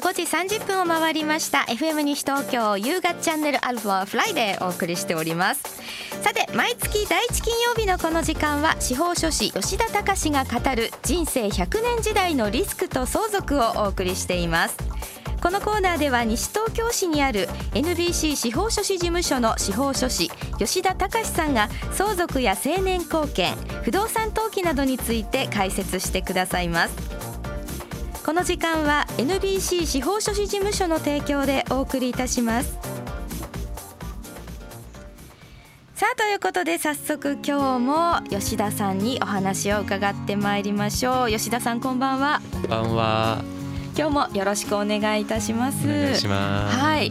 5時30分を回りました。FM 西東京夕方チャンネルアルファフライデーお送りしております。さて毎月第一金曜日のこの時間は司法書士吉田隆が語る人生100年時代のリスクと相続をお送りしています。このコーナーでは西東京市にある NBC 司法書士事務所の司法書士吉田隆さんが相続や成年後見不動産登記などについて解説してくださいます。この時間は NBC 司法書士事務所の提供でお送りいたします。さあということで早速今日も吉田さんにお話を伺ってまいりましょう。吉田さんこんばんは。こんばんは。今日もよろしくお願いいたします。お願いします。はい。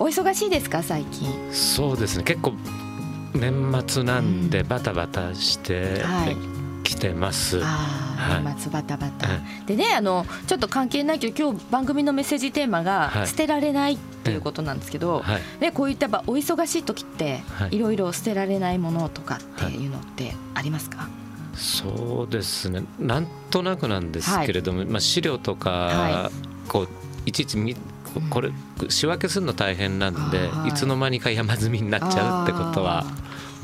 お忙しいですか最近？そうですね。結構年末なんでバタバタしてはいきてます、あはい。バタバタ、はでねあのちょっと関係ないけど今日番組のメッセージテーマがはい。捨てられないっていうことなんですけど、はい。ね、こういったお忙しい時って、はい。いろいろ捨てられないものとかっていうのってありますか、そうですね。なんとなくなんですけれども、まあ、資料とか、はこういちいちみここれ仕分けするの大変なんで、はいい、つの間にか山積みになっちゃうってことは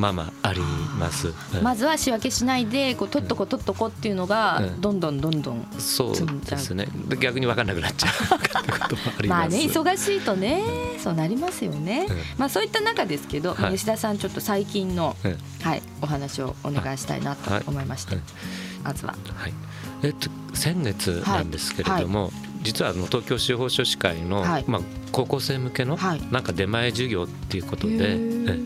まあまああります。うん。まずは仕分けしないでこう取っとこ取っとこっていうのがうん。どんどんどんどん、そうですね。で逆に分かんなくなっちゃうってこともあります。まあね忙しいとねそうなりますよね、うん。まあそういった中ですけど、はい。吉田さんちょっと最近の、うん。はい、お話をお願いしたいなと思いまして、はい。まずは。はい、えっと先月なんですけれども、実はあの東京司法書士会の、はい。まあ、高校生向けのはい。なんか出前授業っていうことで、え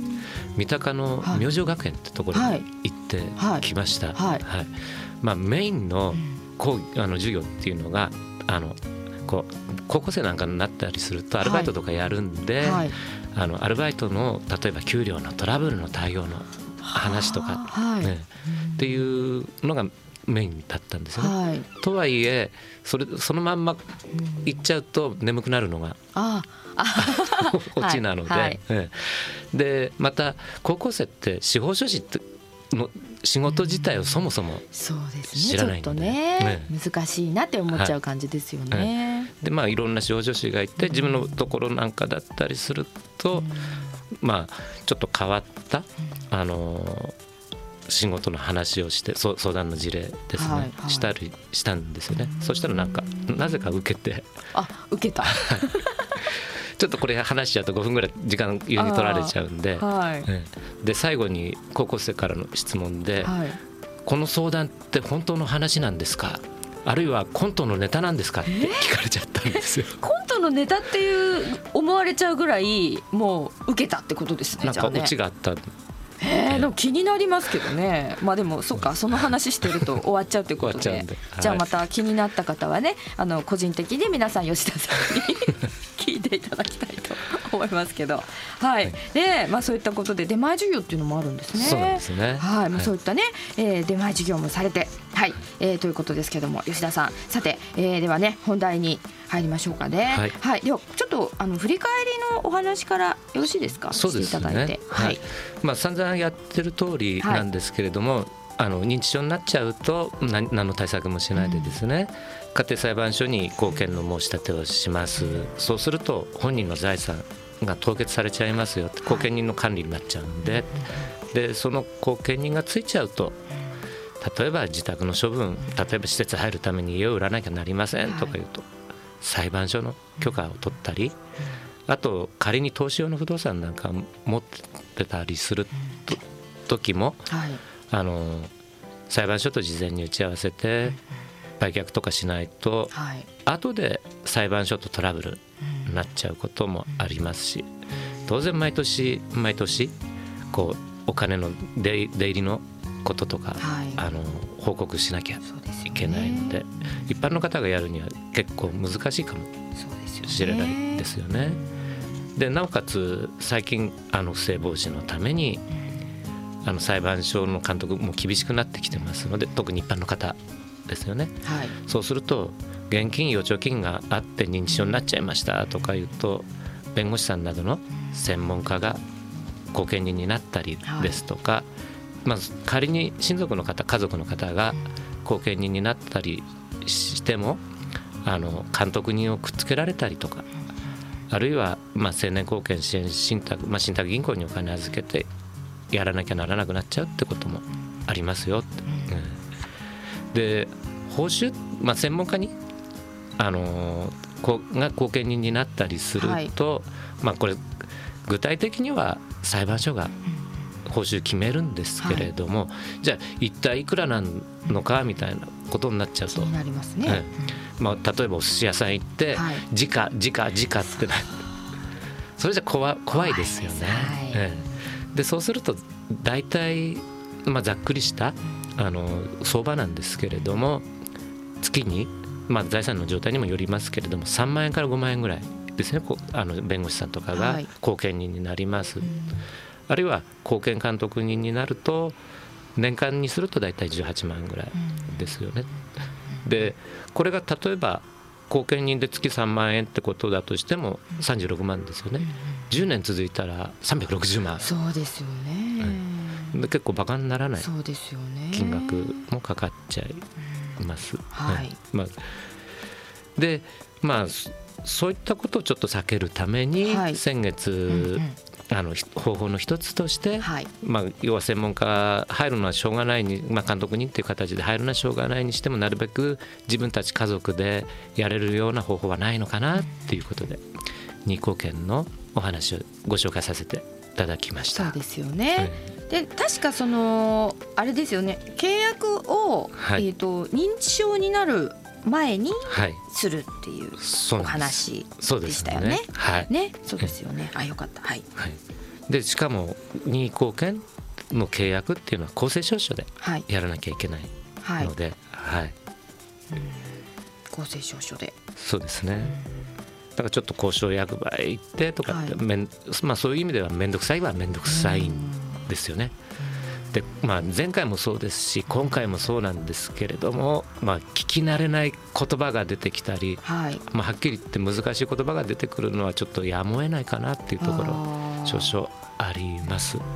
三鷹のはい明星学園ってところはい。に行ってはい。きました。はい。まあ、メインの講義あの授業っていうのがあのこう高校生なんかになったりするとアルバイトとかやるんで、はい。あのアルバイトの例えば給料のトラブルの対応の話とか、はい、ね。っていうのがメインだったんですよね。はい、とはいえそれそのまんま行っちゃうと眠くなるのがああ。オチなので、はいはい。ええ。でまた高校生って司法書士っての仕事自体をそもそもそうですね。知らないんで。ちょっとねね難しいなって思っちゃう感じですよね。でまあいろんな司法書士がいて自分のところなんかだったりすると、まあちょっと変わった、あの仕事の話をして相談の事例ですね、はいはい。したりしたんですよね。そしたらなんかなぜか受けて。あ受けた。ちょっとこれ話しちゃうと5分ぐらい時間急に取られちゃうんで、はい。ええで最後に高校生からの質問で、はい。この相談って本当の話なんですか？あるいはコントのネタなんですか？って聞かれちゃったんですよ。コントのネタっていう思われちゃうぐらいもう受けたってことですね。なんかオチがあったへえでも気になりますけどね。まあでもそっかその話してると終わっちゃうということで。はいじゃあまた気になった方はねあの個人的に皆さん吉田さんに 聞いていただきたいと思いますけど。はい。でまあそういったことで出前授業っていうのもあるんですね。そうですね。はい、もうそうはいいったね、えー出前授業もされて、はい、えーということですけども、吉田さん、さて、えーではね、本題に入りましょうかね。はいでは、ちょっと、あの振り返りのお話からよろしいですか？そうですしてい。ははいい。まあ散々やってる通りなんですけれども、あの認知症になっちゃうと何何の対策もしないでですね、家庭裁判所に後見の申し立てをします。そうすると本人の財産が凍結されちゃいますよ。後見人の管理になっちゃうんで、でその後見人がついちゃうと。例えば自宅の処分例えば施設入るために家を売らなきゃなりませんとか言うと、裁判所の許可を取ったり、あと仮に投資用の不動産なんか持ってたりすると時もはい。あの裁判所と事前に打ち合わせて売却とかしないとはい。後で裁判所とトラブルになっちゃうこともありますし当然毎年毎年こうお金の出出入りのこととか、はいあの報告しなきゃいけないので一般の方がやるには結構難しいかも。しれないですよね。でなおかつ最近あの不正防止のためにあの裁判所の監督も厳しくなってきてますので特に一般の方ですよね。はい。そうすると現金預貯金があって認知症になっちゃいましたとか言うと弁護士さんなどの専門家が後見人になったりですとか、まあ、仮に親族の方家族の方が後見人になったりしてもあの監督人をくっつけられたりとか、あるいは、まあ、青年貢献支援信託、まあ、信託銀行にお金預けてやらなきゃならなくなっちゃうってこともありますよ。って。うん、で報酬、まあ、専門家にあのこが後見人になったりすると、はい、まあ、これ具体的には裁判所が報酬決めるんですけれども、はい、じゃあ一体いくらなのかみたいなことになっちゃうと。なりますね、うん、まあ、例えばお寿司屋さん行って「時価時価時価」ってな それじゃ怖怖いですよね。はい、でそうすると大体、まあ、ざっくりしたあの相場なんですけれども月に、まあ、財産の状態にもよりますけれども3万円から5万円ぐらいですね。あの弁護士さんとかが後見人になります。はいあるいは後見監督人になると年間にすると大体18万円ぐらいですよね。でこれが例えば後見人で月3万円ってことだとしても36万ですよね。10年続いたら360万。そうですよね。で結構バカにならない金額もかかっちゃいます。はい。まあ、でまあそういったことをちょっと避けるために、先月、あの方法の一つとして、はい、まあ、要は専門家入るのはしょうがないに、まあ、監督にっていう形で入るのはしょうがないにしてもなるべく自分たち家族でやれるような方法はないのかなっていうことで二項圏のお話をご紹介させていただきました。そうですよね、うん、で確かそのあれですよね。契約を、はい、えーと、認知症になる前にするっていうお話でしたよね。はい、ね、そうですよね。あ、よかった。はい。はい、で、しかも任意貢献の契約っていうのは公正証書でやらなきゃいけないので、はい。はい、公正証書で。そうですね。だからちょっと交渉役場へ行ってとかって、はい、まあそういう意味では面倒くさいは面倒くさいんですよね。で、まあ、前回もそうですし今回もそうなんですけれども、まあ、聞き慣れない言葉が出てきたり、はい、まあ、はっきり言って難しい言葉が出てくるのはちょっとやむを得ないかなっていうところ少々あります。はい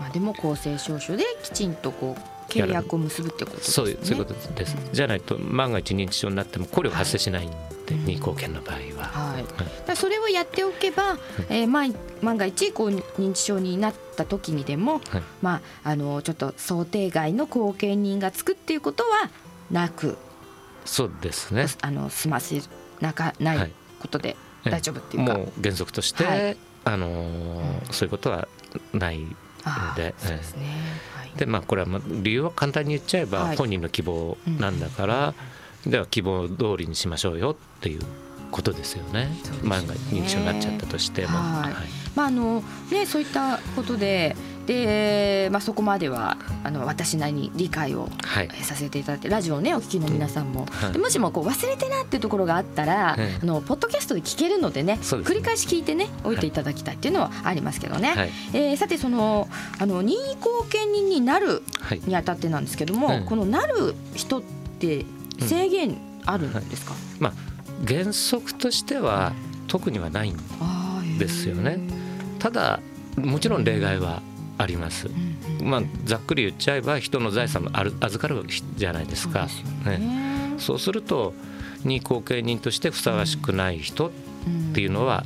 まあ、でも公正証書できちんとこう契約を結ぶってことですね。そういうことです。じゃないと万が一認知症になっても考慮が発生しないんで、二項権の場合は。はい。はい、それをやっておけば、えー、万万が一こう認知症になった時にでも、はい、まああのちょっと想定外の後見人がつくっていうことはなく、そうですね。あの済ませなかないことで大丈夫っていうか、もう原則として、はい、あのー、そういうことはないので。そうですね。でまあこれはまあ理由は簡単に言っちゃえば本人の希望なんだから、では希望通りにしましょうよっていうことですよね。万が認知症になっちゃったとしても。はい、まああのねそういったことでで、まあ、そこまではあの私なりに理解をさせていただいて、ラジオをねお聞きの皆さんも、はい、もしもこう忘れてなっていうところがあったら、はい、あのポッドキャストで聞けるのでね、ね、繰り返し聞いてねおいていただきたいっていうのはありますけどね、はい、えー、さてそのあの任意後見人になるにあたってなんですけども、このなる人って制限あるんですか、うん、まあ、原則としては特にはないんですよね。ただもちろん例外はあります。まあ、ざっくり言っちゃえば人の財産もある預かるじゃないですか。そうね、そうすると任意後見人としてふさわしくない人っていうのは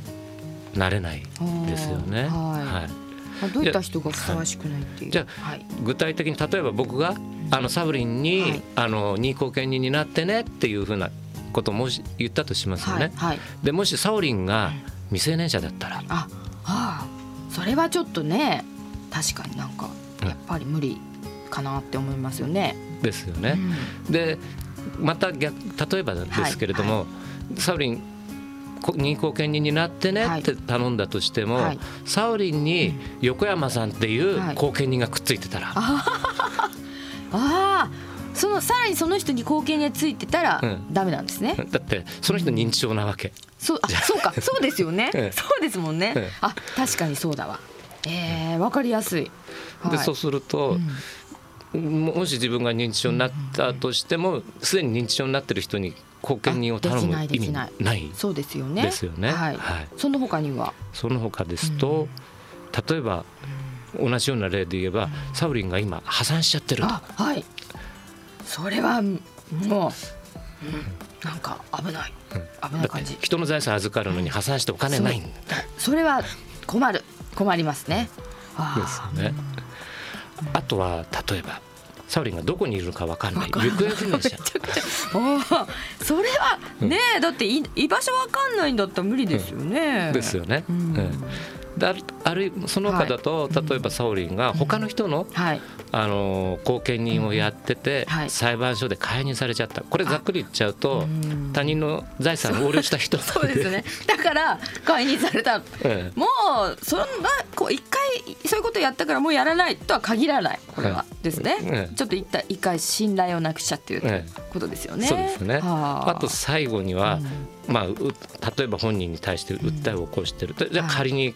なれないですよね。はい、どういった人がふさわしくないっていう。じゃあ、はい、具体的に例えば僕があのサブリンに、はい、あの任意後見人になってねっていうふうなことをもし言ったとしますよね。はい。はい、でもしサオリンが未成年者だったら、あ、あ、それはちょっとね確かになんかやっぱり無理かなって思いますよね。ですよね。うん、でまた逆例えばですけれども、はいはい、サウリン任意後見人になってねって頼んだとしても、はい、サウリンに横山さんっていう後見人がくっついてたら。ああそのさらにその人に後見がついてたらダメなんですね、うん、だってその人認知症なわけ、そうあそうか。そうですよね、そうですもんね、あ確かにそうだわ。えー、分かりやすい。で、そうすると、うん、もし自分が認知症になったとしてもすで、に認知症になってる人に後見人を頼む意味ない。そうですよね。ですよね。はい。はい、その他には？その他ですと、例えば、同じような例で言えば、サウリンが今破産しちゃってると。はい。それはもう、うん、なんか危ない、危ない感じ。人の財産預かるのに破産してお金ないんだ。それは困る。困りますね。ですよね。あとは例えばサウリンがどこにいるのか分かんない。行方不明者。それはね、うん、だって居場所分かんないんだったら無理ですよね、うん、ですよね、うん、だあるその他だと、はい、例えばサオリンが他の人の,、はい、あの後見人をやってて、はい、裁判所で介入されちゃった。これざっくり言っちゃうと他人の財産を横領した人。そう。ですね。だから介入された、ええ、もうそんなこう一回そういうことやったからもうやらないとは限らない。これは、ですね、ええ、ちょっと一回一回信頼をなくしちゃっていうことですよね、そうですね。あ。と最後には、うん、まあ例えば本人に対して訴えを起こしてる、うん、じゃあ仮に、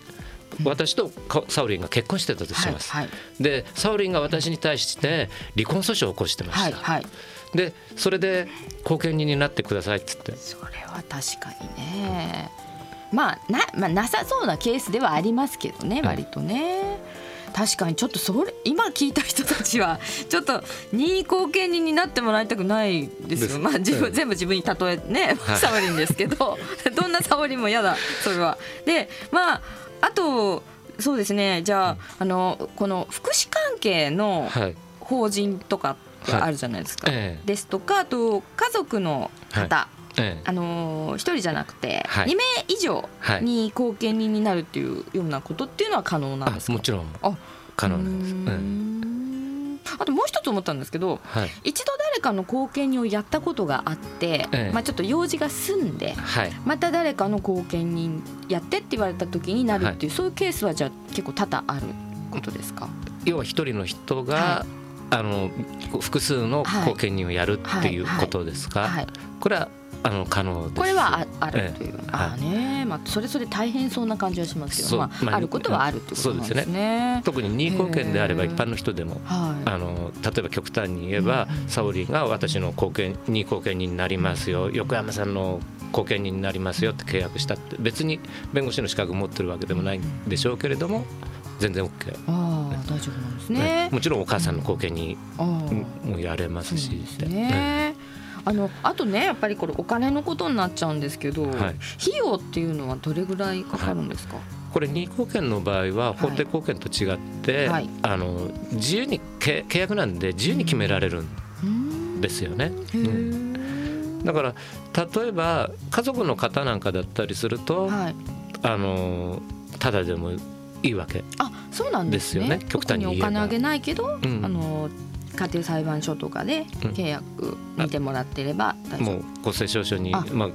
私とサウリンが結婚してたとします、はいはい、でサウリンが私に対して離婚訴訟を起こしてました、はいはい、でそれで後見人になってくださいっつって。それは確かにね、まあな,、まあ、なさそうなケースではありますけどね割とね、確かにちょっとそれ今聞いた人たちはちょっと任意後見人になってもらいたくないですよ。まあ自分、全部自分に例えね、サオリンですけど。どんなサオリンも嫌だ。それは。でまああとそうですね。じゃあ,、あのこの福祉関係の法人とかってあるじゃないですか。はい。ええ、ですとかあと家族の方、はい。ええ、あの一人じゃなくて2名以上に後見人になるっていうようなことっていうのは可能なんですか、もちろん可能なんです。あともう一つ思ったんですけど、はい、一度誰かの後見人をやったことがあって、ええ、まあ、ちょっと用事が済んで、はい、また誰かの後見人やってって言われた時になるっていう、はい、そういうケースはじゃあ結構多々あることですか？要は一人の人が、あの複数の後見人をやるっていうことですか、これはあの可能これはああるという、ええ、あね、まあ、それぞれ大変そうな感じはしますけど、まあ、あることはあるということですね。すね。特に任意貢献であれば一般の人でも、はい、あの例えば極端に言えば、うん、サオリが私の貢献任意貢献人になりますよ。横山さんの後見人になりますよって契約したって別に弁護士の資格を持ってるわけでもないんでしょうけれども全然 OK ああ大丈夫なんですね、ね、もちろんお母さんの後見にもやれますし、うん、ね、あのあとねやっぱりこれお金のことになっちゃうんですけど、はい、費用っていうのはどれぐらいかかるんですか、はい、これ任意貢献の場合は法定貢献と違って、はい、あの自由に契約なんで自由に決められるんですよね。うん、だから例えば家族の方なんかだったりすると、あのただでもいいわけあそうなんですよね。極端にお金あげないけど、うん、あの家庭裁判所とかで契約見てもらってれば大丈夫、もう公正証書にまあ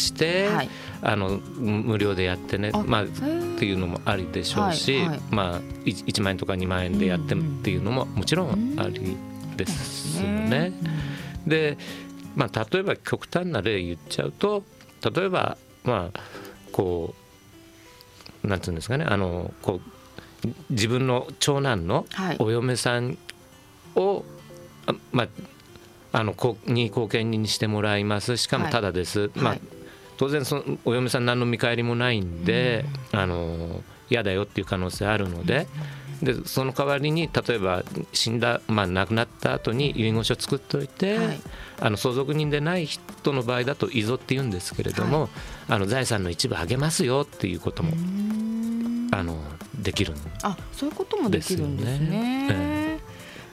して、はい、あの無料でやってねまあっていうのもありでしょうし、はいはい、まあ 1, 1万円とか2万円でやってっていうのももちろんありですよね。で、まあ、例えば極端な例言っちゃうと例えばまあこうなんていうんですかねあのこう自分の長男のお嫁さんを、まあ、あの任意後見人にしてもらいます。しかもただです、はい、まあ、当然そのお嫁さん何の見返りもないんで、うん、あの嫌だよっていう可能性あるので。でその代わりに例えば死んだ、まあ、亡くなった後に遺言書を作っておいて、はい、あの相続人でない人の場合だと遺贈って言うんですけれども、はい、あの財産の一部あげますよっていうこともあのできるんです、ね、あそういうこともできるんですね。え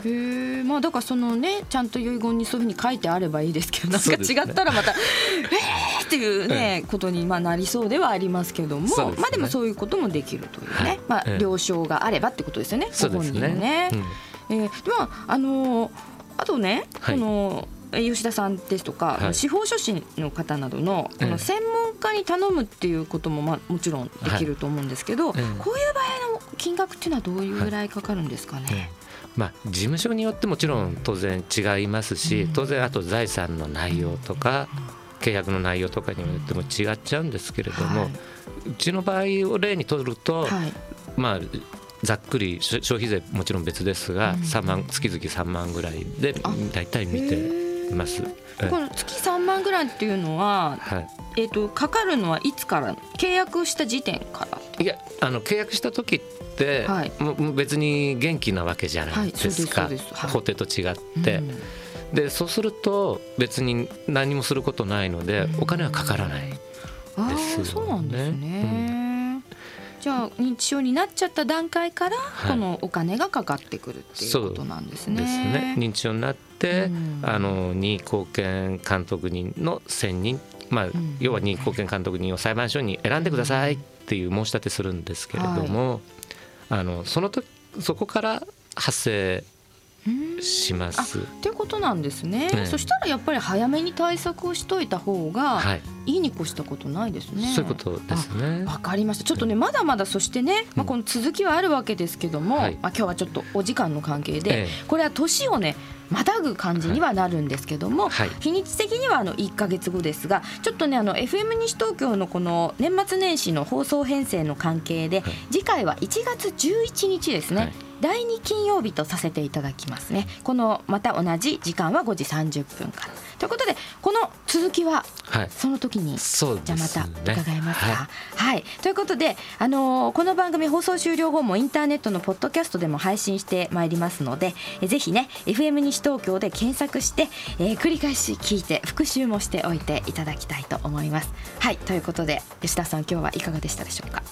へえまあだからそのねちゃんと遺言にそういうふうに書いてあればいいですけどなんか違ったらまた、ね、えーっていうね、ことにまあなりそうではありますけども、ね、まあでもそういうこともできるというね、はい、まあ了承があればってことですよね、ご本人ね。うん、えー、まああのー、あとね、はい、この吉田さんですとか、はい、司法書士の方などのこの専門家に頼むっていうこともまあもちろんできると思うんですけど、はい、こういう場合の金額っていうのはどういうぐらいかかるんですかね？まあ、事務所によってもちろん当然違いますし当然あと財産の内容とか契約の内容とかによっても違っちゃうんですけれども、うちの場合を例にとると、まあざっくり消費税もちろん別ですが、3万月々3万ぐらいで大体見ています。この月3万ぐらいっていうのは、はい、えーと、かかるのはいつから契約した時点から？いやあの契約した時っ、はい、も別に元気なわけじゃないですか、はい、法廷と違って。うん。でそうすると別に何もすることないのでお金はかからないですよね。そうなんですね、じゃあ認知症になっちゃった段階からこのお金がかかってくるっていうことなんですね。ですね。認知症になって、あの任意後見監督人の選任、まあ、要は任意後見監督人を裁判所に選んでくださいっていう申し立てするんですけれども、はい、あのその時そこから発生します。っていうことなんですね、ね、そしたらやっぱり早めに対策をしといた方がいいに越したことないですね。そういうことですね。わかりました。ちょっとねまだまだそしてね、まあこの続きはあるわけですけども、うん、まあ今日はちょっとお時間の関係で、ええ、これは年をねまたぐ感じにはなるんですけども、はい、日にち的にはあの1か月後ですがちょっとねあの FM 西東京のこの年末年始の放送編成の関係で、はい、次回は1月11日ですね。はい。第2金曜日とさせていただきますね。このまた同じ時間は5時30分から。ということでこの続きはその時に、はい、じゃあまた伺いますか、はい、はい、ということで、あのー、この番組放送終了後もインターネットのポッドキャストでも配信してまいりますのでえぜひね FM 西東京で検索して、えー、繰り返し聞いて復習もしておいていただきたいと思います。はい。ということで吉田さん今日はいかがでしたでしょうか？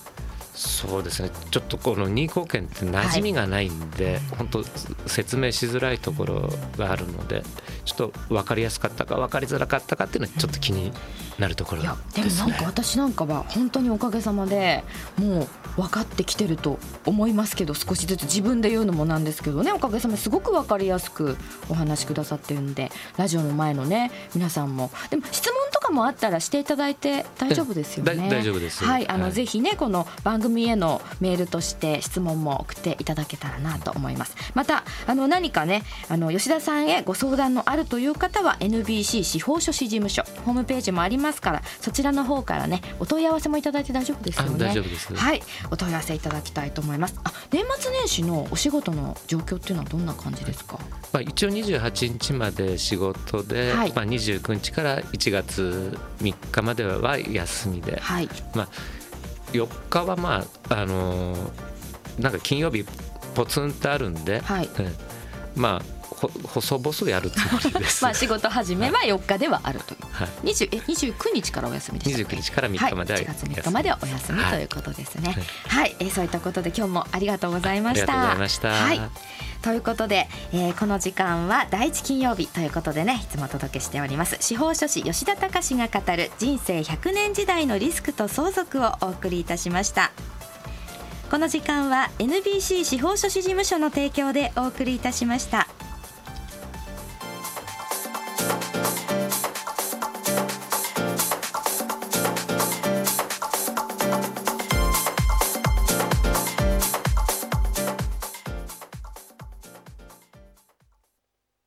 そうですね。ちょっとこの任意貢献って馴染みがないんで、はい、本当説明しづらいところがあるのでちょっと分かりやすかったか分かりづらかったかっていうのはちょっと気になるところ、ね、でもなんか私なんかは本当におかげさまでもう分かってきてると思いますけど少しずつ自分で言うのもなんですけどねおかげさまですごく分かりやすくお話しくださってるんでラジオの前のね皆さんもでも質問とかもあったらしていただいて大丈夫ですよね。大丈夫です。はい、あの、はい、ぜひねこの番組へのメールとして質問も送っていただけたらなと思います。またあの何かねあの吉田さんへご相談のあるという方は NBC 司法書士事務所ホームページもありますからそちらの方からねお問い合わせもいただいて大丈夫ですよね。大丈夫です。はいお問い合わせいただきたいと思います。あ年末年始のお仕事の状況っていうのはどんな感じですか？まあ一応28日まで仕事で、はい、まあ29日から1月3日までは休みで、はい、まあ4日はまああのー、なんか金曜日ポツンとあるんで、はい、まあ細々やるつもりです。まあ仕事始めは4日ではあるという、はい、20え29日からお休みでした29日から3日までは、はい、1月3日まではお休みということですね。はい、はい、えー、そういったことで今日もありがとうございました。ありがとうございました。はい。ということで、えー、この時間は第一金曜日ということでねいつもお届けしております。司法書士吉田隆が語る人生100年時代のリスクと相続をお送りいたしました。この時間は NBC 司法書士事務所の提供でお送りいたしました。